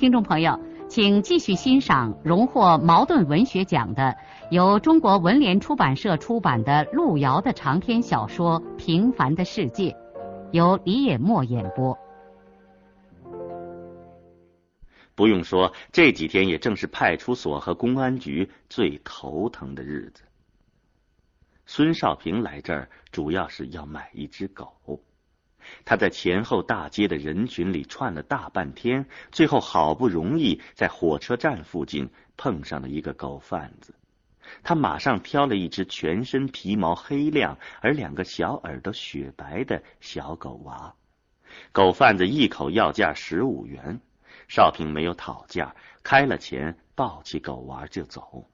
听众朋友，请继续欣赏荣获茅盾文学奖的、由中国文联出版社出版的路遥的长篇小说《平凡的世界》，由李野墨演播。不用说，这几天也正是派出所和公安局最头疼的日子。孙少平来这儿主要是要买一只狗。他在前后大街的人群里串了大半天，最后好不容易在火车站附近碰上了一个狗贩子。他马上挑了一只全身皮毛黑亮而两个小耳朵雪白的小狗娃。狗贩子一口要价十五元，少平没有讨价，开了钱，抱起狗娃就走。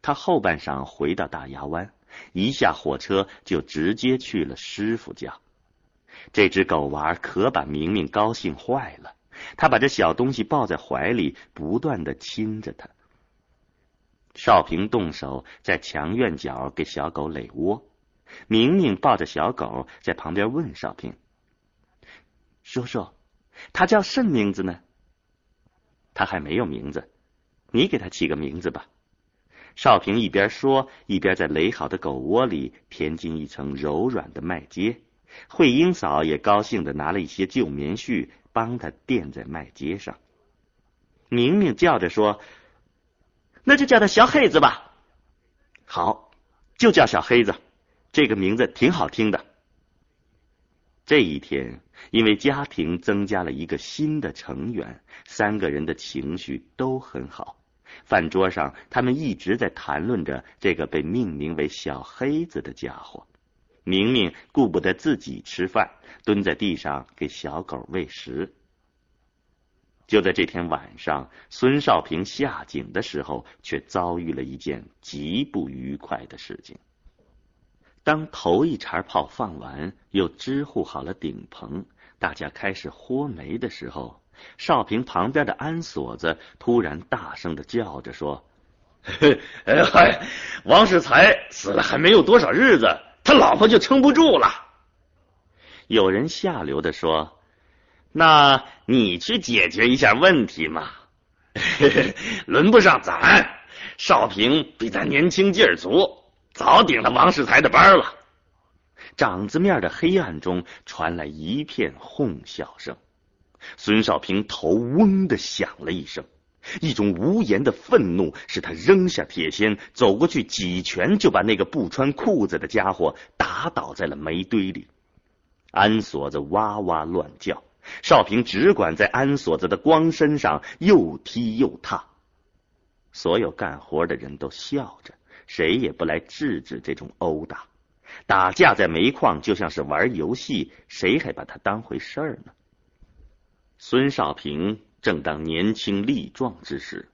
他后半晌回到大牙湾，一下火车就直接去了师傅家。这只狗娃可把明明高兴坏了，他把这小东西抱在怀里，不断的亲着它。少平动手在墙院角给小狗垒窝，明明抱着小狗在旁边问少平：“叔叔，它叫甚名字呢？”“它还没有名字，你给它起个名字吧。”少平一边说，一边在垒好的狗窝里填进一层柔软的麦秸。慧英嫂也高兴的拿了一些旧棉絮，帮他垫在麦秸上。明明叫着说：“那就叫他小黑子吧。”好，就叫小黑子，这个名字挺好听的。这一天，因为家庭增加了一个新的成员，三个人的情绪都很好。饭桌上，他们一直在谈论着这个被命名为小黑子的家伙。明明顾不得自己吃饭，蹲在地上给小狗喂食。就在这天晚上，孙少平下井的时候，却遭遇了一件极不愉快的事情。当头一茬炮放完，又支护好了顶棚，大家开始豁煤的时候，少平旁边的安锁子突然大声的叫着说：“嘿 哎嗨，王世才死了还没有多少日子。”他老婆就撑不住了。有人下流的说：“那你去解决一下问题嘛。”轮不上咱，少平比咱年轻劲儿足，早顶了王世才的班了。掌子面的黑暗中传来一片哄笑声，孙少平头嗡的响了一声。一种无言的愤怒使他扔下铁锨，走过去几拳就把那个不穿裤子的家伙打倒在了煤堆里。安锁子哇哇乱叫，少平只管在安锁子的光身上又踢又踏。所有干活的人都笑着，谁也不来制止这种殴打。打架在煤矿就像是玩游戏，谁还把它当回事儿呢？孙少平。正当年轻力壮之时，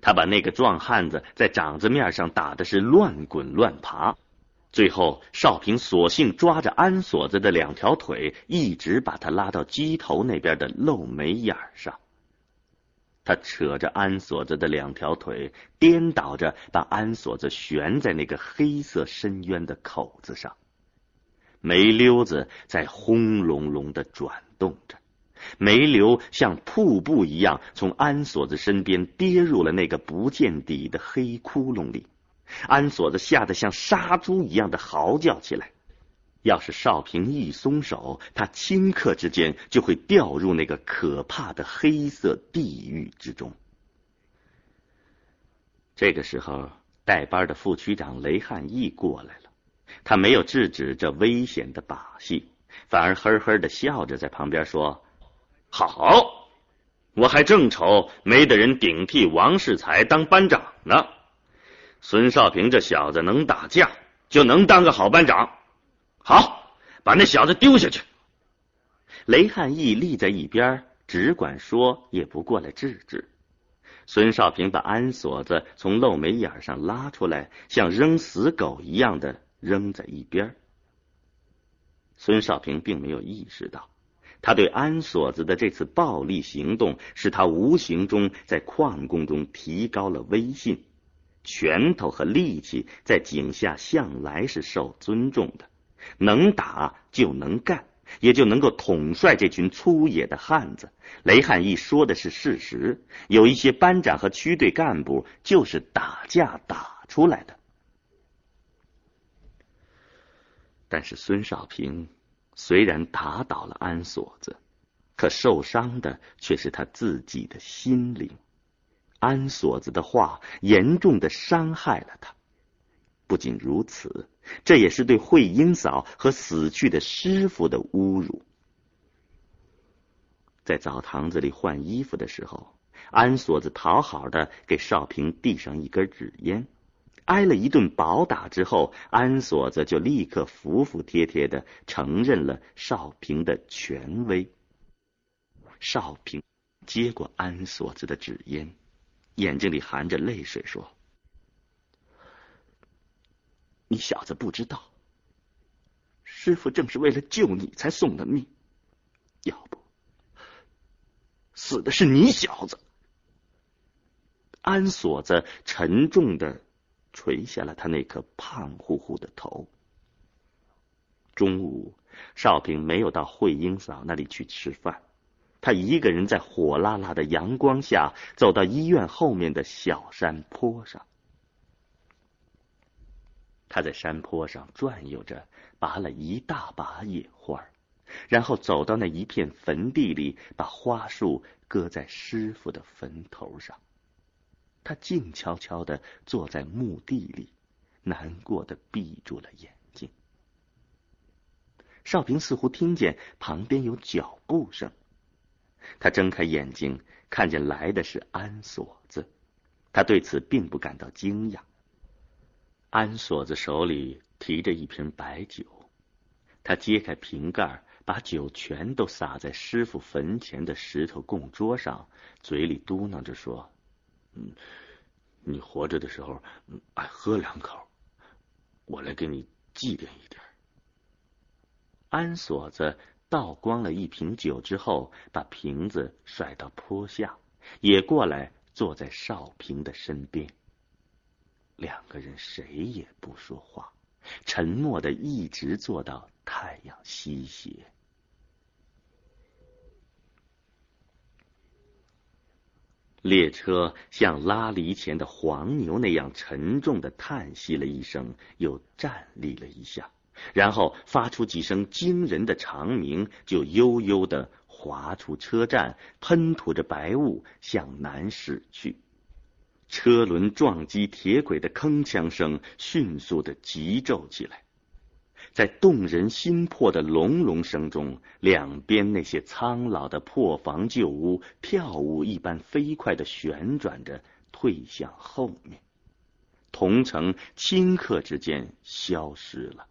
他把那个壮汉子在掌子面上打的是乱滚乱爬。最后，少平索性抓着安锁子的两条腿，一直把他拉到机头那边的漏煤眼上。他扯着安锁子的两条腿，颠倒着把安锁子悬在那个黑色深渊的口子上。煤溜子在轰隆隆的转动着。煤流像瀑布一样从安锁子身边跌入了那个不见底的黑窟窿里，安锁子吓得像杀猪一样的嚎叫起来。要是少平一松手，他顷刻之间就会掉入那个可怕的黑色地狱之中。这个时候，带班的副区长雷汉义过来了，他没有制止这危险的把戏，反而呵呵的笑着在旁边说。好，我还正愁没得人顶替王世才当班长呢。孙少平这小子能打架，就能当个好班长。好，把那小子丢下去。雷汉义立在一边，只管说，也不过来制止。孙少平把安锁子从漏眉眼上拉出来，像扔死狗一样的扔在一边。孙少平并没有意识到，他对安锁子的这次暴力行动，使他无形中在矿工中提高了威信。拳头和力气在井下向来是受尊重的，能打就能干。也就能够统帅这群粗野的汉子。雷汉义说的是事实，有一些班长和区队干部就是打架打出来的。但是孙少平虽然打倒了安锁子，可受伤的却是他自己的心灵。安锁子的话严重的伤害了他。不仅如此。这也是对慧英嫂和死去的师傅的侮辱。在澡堂子里换衣服的时候，安锁子讨好的给少平递上一根纸烟。挨了一顿暴打之后，安锁子就立刻服服帖帖的承认了少平的权威。少平接过安锁子的纸烟，眼睛里含着泪水说。你小子不知道，师傅正是为了救你才送的命，要不死的是你小子。安锁子沉重的垂下了他那颗胖乎乎的头。中午，少平没有到慧英嫂那里去吃饭，他一个人在火辣辣的阳光下走到医院后面的小山坡上。他在山坡上转悠着，拔了一大把野花，然后走到那一片坟地里，把花束搁在师傅的坟头上。他静悄悄的坐在墓地里，难过的闭住了眼睛。少平似乎听见旁边有脚步声，他睁开眼睛，看见来的是安锁子，他对此并不感到惊讶。安锁子手里提着一瓶白酒，他揭开瓶盖，把酒全都洒在师傅坟前的石头供桌上，嘴里嘟囔着说：“嗯，你活着的时候爱喝两口，我来给你祭奠一点。”安锁子倒光了一瓶酒之后，把瓶子甩到坡下，也过来坐在少平的身边。两个人谁也不说话，沉默的一直坐到太阳西斜。列车像拉犁前的黄牛那样沉重的叹息了一声，又站立了一下，然后发出几声惊人的长鸣，就悠悠的滑出车站，喷吐着白雾向南驶去。车轮撞击铁轨的铿锵声迅速的急骤起来，在动人心魄的隆隆声中，两边那些苍老的破房旧屋跳舞一般飞快的旋转着，退向后面，同城顷刻之间消失了。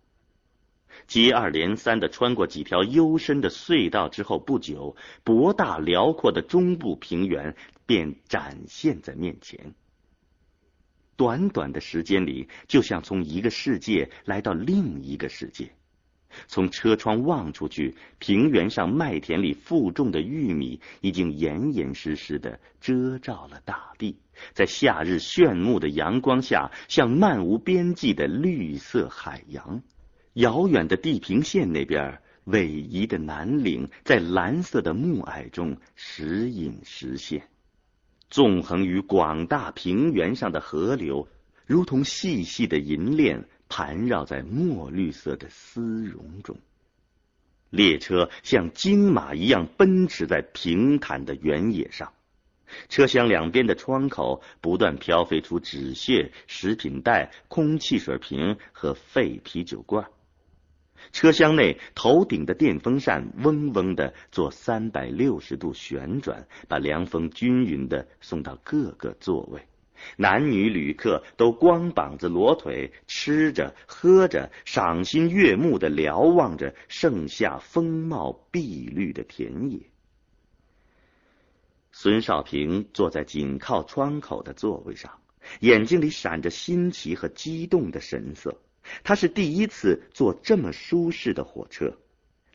接二连三的穿过几条幽深的隧道之后，不久，博大辽阔的中部平原便展现在面前。短短的时间里，就像从一个世界来到另一个世界。从车窗望出去，平原上麦田里负重的玉米已经严严实实的遮罩了大地，在夏日炫目的阳光下，像漫无边际的绿色海洋。遥远的地平线那边，逶迤的南岭在蓝色的暮霭中时隐时现。纵横于广大平原上的河流，如同细细的银链，盘绕在墨绿色的丝绒中。列车像金马一样奔驰在平坦的原野上，车厢两边的窗口不断飘飞出纸屑、食品袋、空气水瓶和废啤酒罐。车厢内，头顶的电风扇嗡嗡的做三百六十度旋转，把凉风均匀的送到各个座位。男女旅客都光膀子裸腿，吃着喝着，赏心悦目的瞭望着盛夏风貌碧绿的田野。孙少平坐在紧靠窗口的座位上，眼睛里闪着新奇和激动的神色。他是第一次坐这么舒适的火车，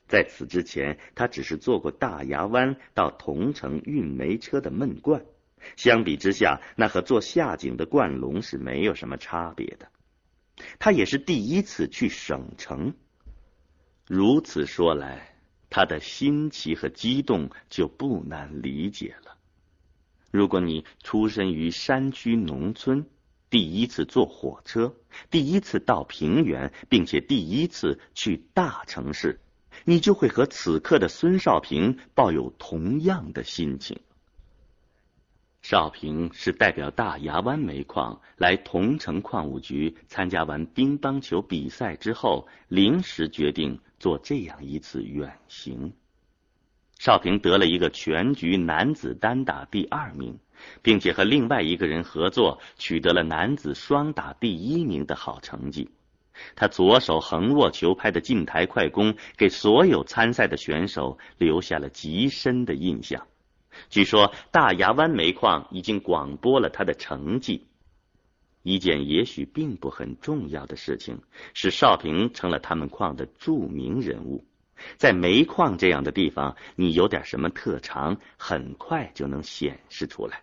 在此之前，他只是坐过大牙湾到桐城运煤车的闷罐。相比之下，那和坐下井的灌笼是没有什么差别的。他也是第一次去省城。如此说来，他的新奇和激动就不难理解了。如果你出身于山区农村，第一次坐火车，第一次到平原，并且第一次去大城市，你就会和此刻的孙少平抱有同样的心情。少平是代表大牙湾煤矿来桐城矿务局参加完乒乓球比赛之后，临时决定做这样一次远行。少平得了一个全局男子单打第二名，并且和另外一个人合作，取得了男子双打第一名的好成绩。他左手横握球拍的近台快攻，给所有参赛的选手留下了极深的印象。据说大牙湾煤矿已经广播了他的成绩。一件也许并不很重要的事情，使少平成了他们矿的著名人物。在煤矿这样的地方，你有点什么特长，很快就能显示出来。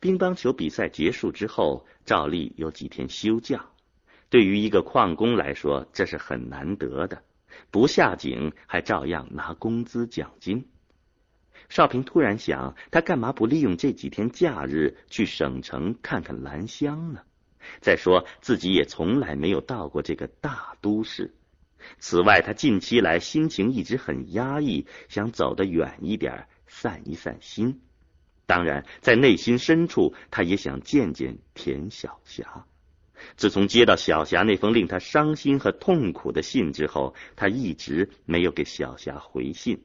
乒乓球比赛结束之后，照例有几天休假。对于一个矿工来说，这是很难得的。不下井还照样拿工资奖金。少平突然想，他干嘛不利用这几天假日去省城看看兰香呢？再说自己也从来没有到过这个大都市。此外，他近期来心情一直很压抑，想走得远一点，散一散心。当然，在内心深处，他也想见见田晓霞。自从接到小霞那封令他伤心和痛苦的信之后，他一直没有给小霞回信。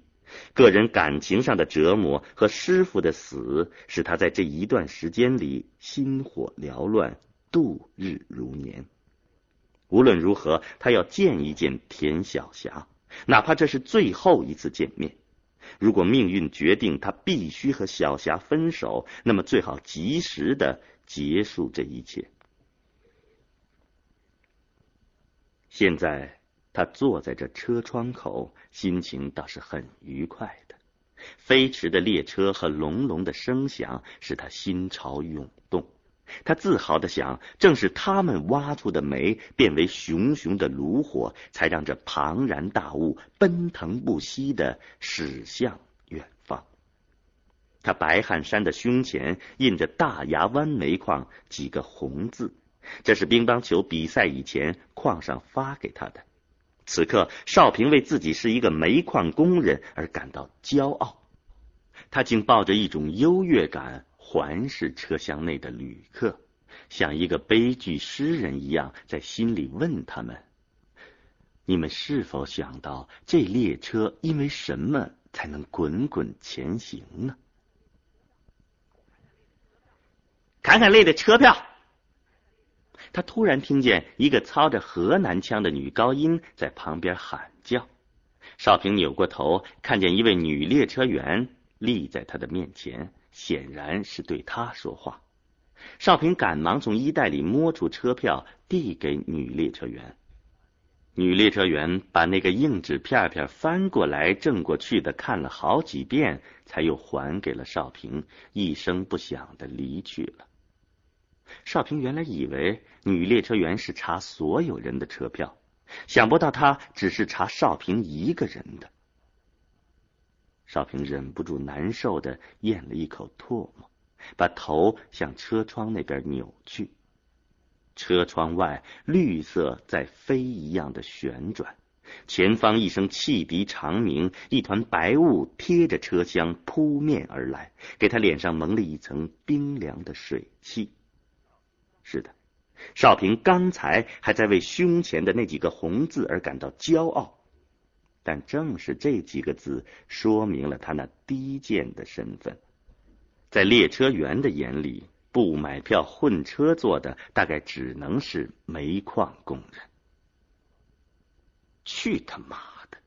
个人感情上的折磨和师傅的死，使他在这一段时间里心火缭乱，度日如年。无论如何，他要见一见田晓霞，哪怕这是最后一次见面。如果命运决定他必须和小霞分手，那么最好及时的结束这一切。现在他坐在这车窗口，心情倒是很愉快的。飞驰的列车和隆隆的声响使他心潮涌动。他自豪的想，正是他们挖出的煤变为熊熊的炉火，才让这庞然大物奔腾不息的驶向远方。他白汗衫的胸前印着“大牙湾煤矿”几个红字，这是乒乓球比赛以前矿上发给他的。此刻，少平为自己是一个煤矿工人而感到骄傲，他竟抱着一种优越感。环视车厢内的旅客，像一个悲剧诗人一样，在心里问他们：“你们是否想到，这列车因为什么才能滚滚前行呢？”看看累的车票。他突然听见一个操着河南腔的女高音在旁边喊叫。少平扭过头，看见一位女列车员立在他的面前。显然是对他说话。少平赶忙从衣袋里摸出车票，递给女列车员。女列车员把那个硬纸片片翻过来正过去的看了好几遍，才又还给了少平，一声不响的离去了。少平原来以为女列车员是查所有人的车票，想不到她只是查少平一个人的。少平忍不住难受的咽了一口唾沫，把头向车窗那边扭去。车窗外，绿色在飞一样的旋转，前方一声汽笛长鸣，一团白雾贴着车厢扑面而来，给他脸上蒙了一层冰凉的水汽。是的，少平刚才还在为胸前的那几个红字而感到骄傲。但正是这几个字，说明了他那低贱的身份。在列车员的眼里，不买票混车坐的，大概只能是煤矿工人。去他妈的！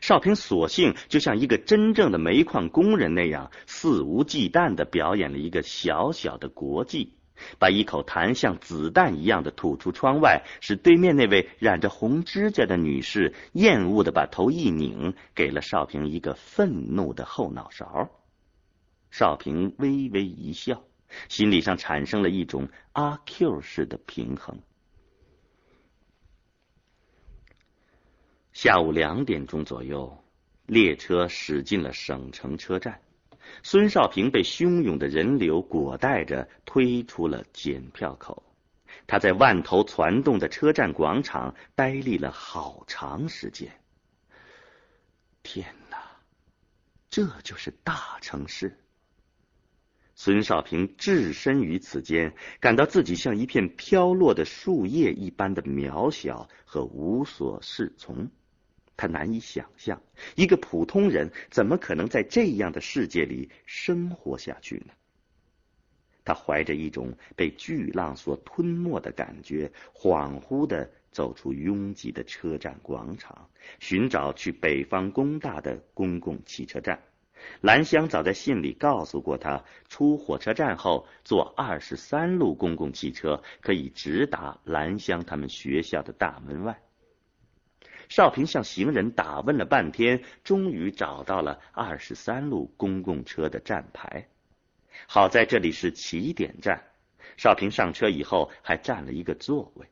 少平索性就像一个真正的煤矿工人那样，肆无忌惮的表演了一个小小的国际，把一口痰像子弹一样的吐出窗外，使对面那位染着红指甲的女士厌恶的把头一拧，给了少平一个愤怒的后脑勺。少平微微一笑，心理上产生了一种阿 Q 式的平衡。下午两点钟左右，列车驶进了省城车站。孙少平被汹涌的人流裹带着推出了检票口。他在万头攒动的车站广场呆立了好长时间。天哪，这就是大城市！孙少平置身于此间，感到自己像一片飘落的树叶一般的渺小和无所适从。他难以想象，一个普通人怎么可能在这样的世界里生活下去呢？他怀着一种被巨浪所吞没的感觉，恍惚的走出拥挤的车站广场，寻找去北方工大的公共汽车站。兰香早在信里告诉过他，出火车站后坐二十三路公共汽车，可以直达兰香他们学校的大门外。少平向行人打问了半天，终于找到了二十三路公共车的站牌。好在这里是起点站，少平上车以后还占了一个座位。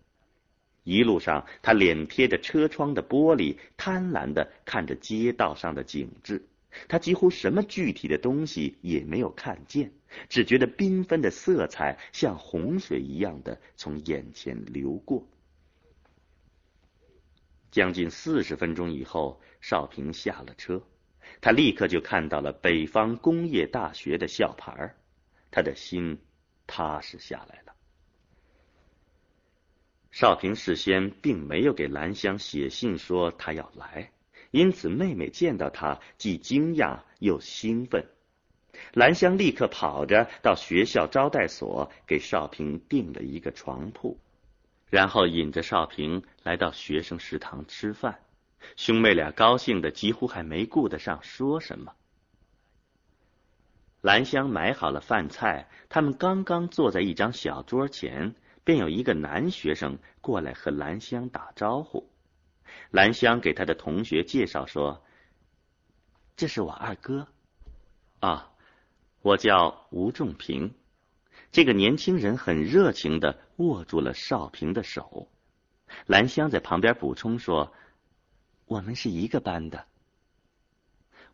一路上，他脸贴着车窗的玻璃，贪婪的看着街道上的景致。他几乎什么具体的东西也没有看见，只觉得缤纷的色彩像洪水一样的从眼前流过。将近四十分钟以后，少平下了车，他立刻就看到了北方工业大学的校牌他的心踏实下来了。少平事先并没有给兰香写信说他要来，因此妹妹见到他既惊讶又兴奋。兰香立刻跑着到学校招待所给少平订了一个床铺。然后引着少平来到学生食堂吃饭，兄妹俩高兴的几乎还没顾得上说什么。兰香买好了饭菜，他们刚刚坐在一张小桌前，便有一个男学生过来和兰香打招呼。兰香给他的同学介绍说：“这是我二哥，啊，我叫吴仲平。”这个年轻人很热情的握住了少平的手，兰香在旁边补充说：“我们是一个班的。”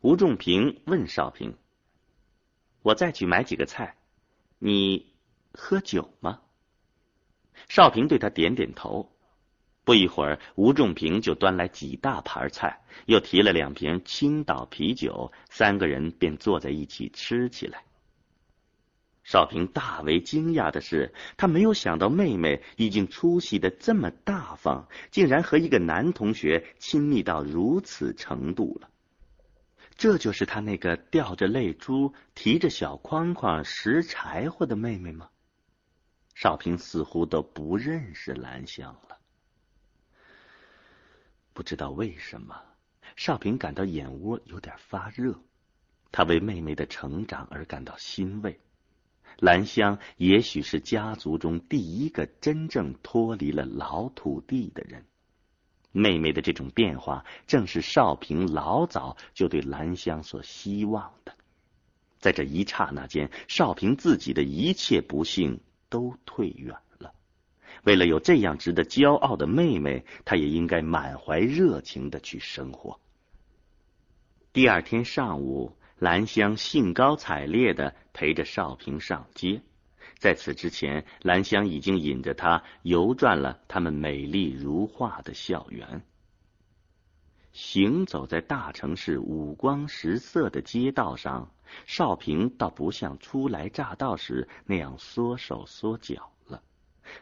吴仲平问少平：“我再去买几个菜，你喝酒吗？”少平对他点点头。不一会儿，吴仲平就端来几大盘菜，又提了两瓶青岛啤酒，三个人便坐在一起吃起来。少平大为惊讶的是，他没有想到妹妹已经出息的这么大方，竟然和一个男同学亲密到如此程度了。这就是他那个吊着泪珠、提着小筐筐拾柴火的妹妹吗？少平似乎都不认识兰香了。不知道为什么，少平感到眼窝有点发热，他为妹妹的成长而感到欣慰。兰香也许是家族中第一个真正脱离了老土地的人。妹妹的这种变化，正是少平老早就对兰香所希望的。在这一刹那间，少平自己的一切不幸都退远了。为了有这样值得骄傲的妹妹，他也应该满怀热情的去生活。第二天上午。兰香兴高采烈的陪着少平上街，在此之前，兰香已经引着他游转了他们美丽如画的校园。行走在大城市五光十色的街道上，少平倒不像初来乍到时那样缩手缩脚了。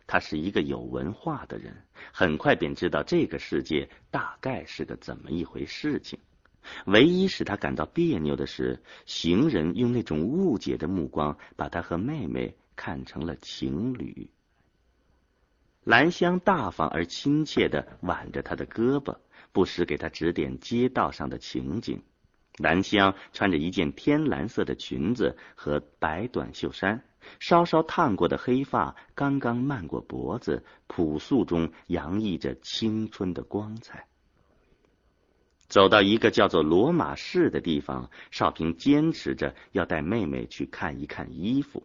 他是一个有文化的人，很快便知道这个世界大概是个怎么一回事情。唯一使他感到别扭的是，行人用那种误解的目光把他和妹妹看成了情侣。兰香大方而亲切的挽着他的胳膊，不时给他指点街道上的情景。兰香穿着一件天蓝色的裙子和白短袖衫，稍稍烫过的黑发刚刚漫过脖子，朴素中洋溢着青春的光彩。走到一个叫做罗马市的地方，少平坚持着要带妹妹去看一看衣服。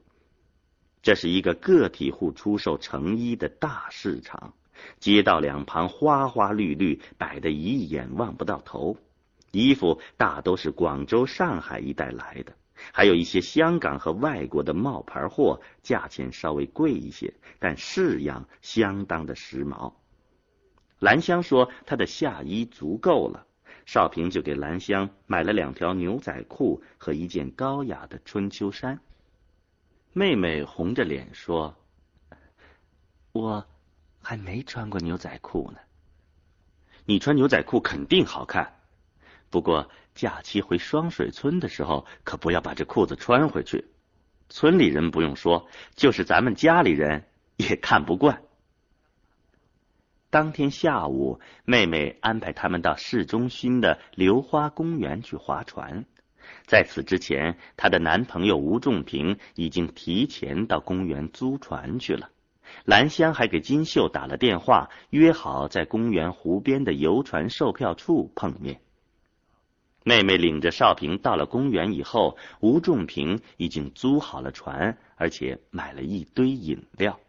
这是一个个体户出售成衣的大市场，街道两旁花花绿绿，摆得一眼望不到头。衣服大都是广州、上海一带来的，还有一些香港和外国的冒牌货，价钱稍微贵一些，但式样相当的时髦。兰香说她的夏衣足够了。少平就给兰香买了两条牛仔裤和一件高雅的春秋衫。妹妹红着脸说：“我还没穿过牛仔裤呢。你穿牛仔裤肯定好看，不过假期回双水村的时候，可不要把这裤子穿回去。村里人不用说，就是咱们家里人也看不惯。”当天下午，妹妹安排他们到市中心的流花公园去划船。在此之前，她的男朋友吴仲平已经提前到公园租船去了。兰香还给金秀打了电话，约好在公园湖边的游船售票处碰面。妹妹领着少平到了公园以后，吴仲平已经租好了船，而且买了一堆饮料。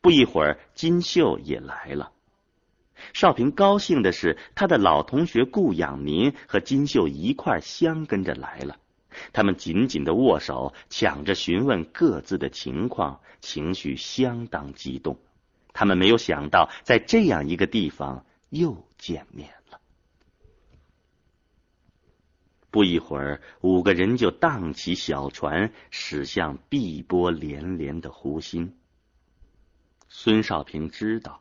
不一会儿，金秀也来了。少平高兴的是，他的老同学顾养民和金秀一块相跟着来了。他们紧紧的握手，抢着询问各自的情况，情绪相当激动。他们没有想到，在这样一个地方又见面了。不一会儿，五个人就荡起小船，驶向碧波连连的湖心。孙少平知道。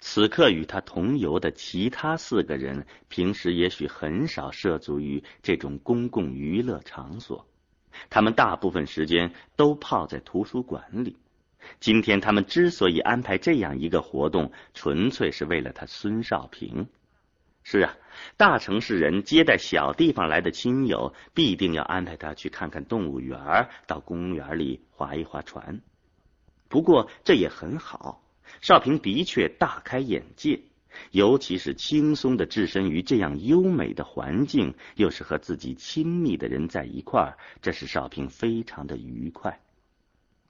此刻与他同游的其他四个人，平时也许很少涉足于这种公共娱乐场所，他们大部分时间都泡在图书馆里。今天他们之所以安排这样一个活动，纯粹是为了他孙少平。是啊，大城市人接待小地方来的亲友，必定要安排他去看看动物园，到公园里划一划船。不过这也很好。少平的确大开眼界，尤其是轻松的置身于这样优美的环境，又是和自己亲密的人在一块儿，这使少平非常的愉快。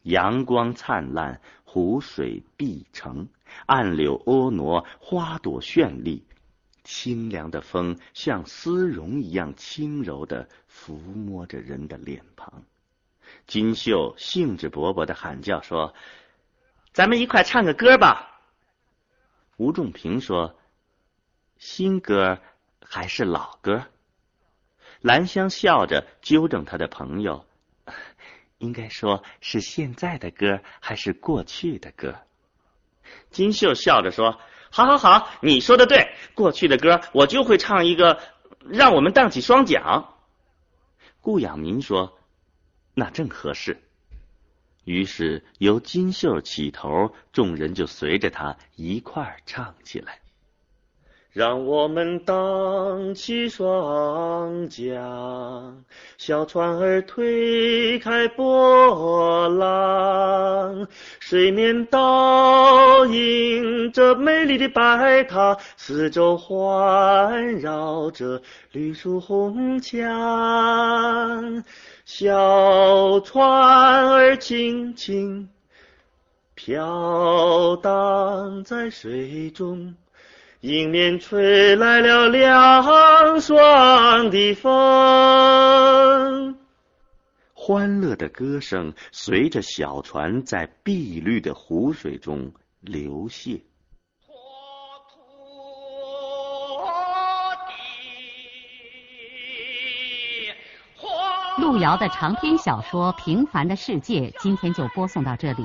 阳光灿烂，湖水碧澄，岸柳婀娜，花朵绚丽，清凉的风像丝绒一样轻柔的抚摸着人的脸庞。金秀兴致勃勃的喊叫说。咱们一块唱个歌吧。吴仲平说：“新歌还是老歌？”兰香笑着纠正他的朋友：“ 应该说是现在的歌还是过去的歌？”金秀笑着说：“好好好，你说的对，过去的歌我就会唱一个，让我们荡起双桨。”顾养民说：“那正合适。”于是由金秀起头，众人就随着他一块儿唱起来。让我们荡起双桨，小船儿推开波浪，水面倒映着美丽的白塔，四周环绕着绿树红墙。小船儿轻轻飘荡在水中，迎面吹来了凉爽的风。欢乐的歌声随着小船在碧绿的湖水中流泻。路遥的长篇小说《平凡的世界》今天就播送到这里。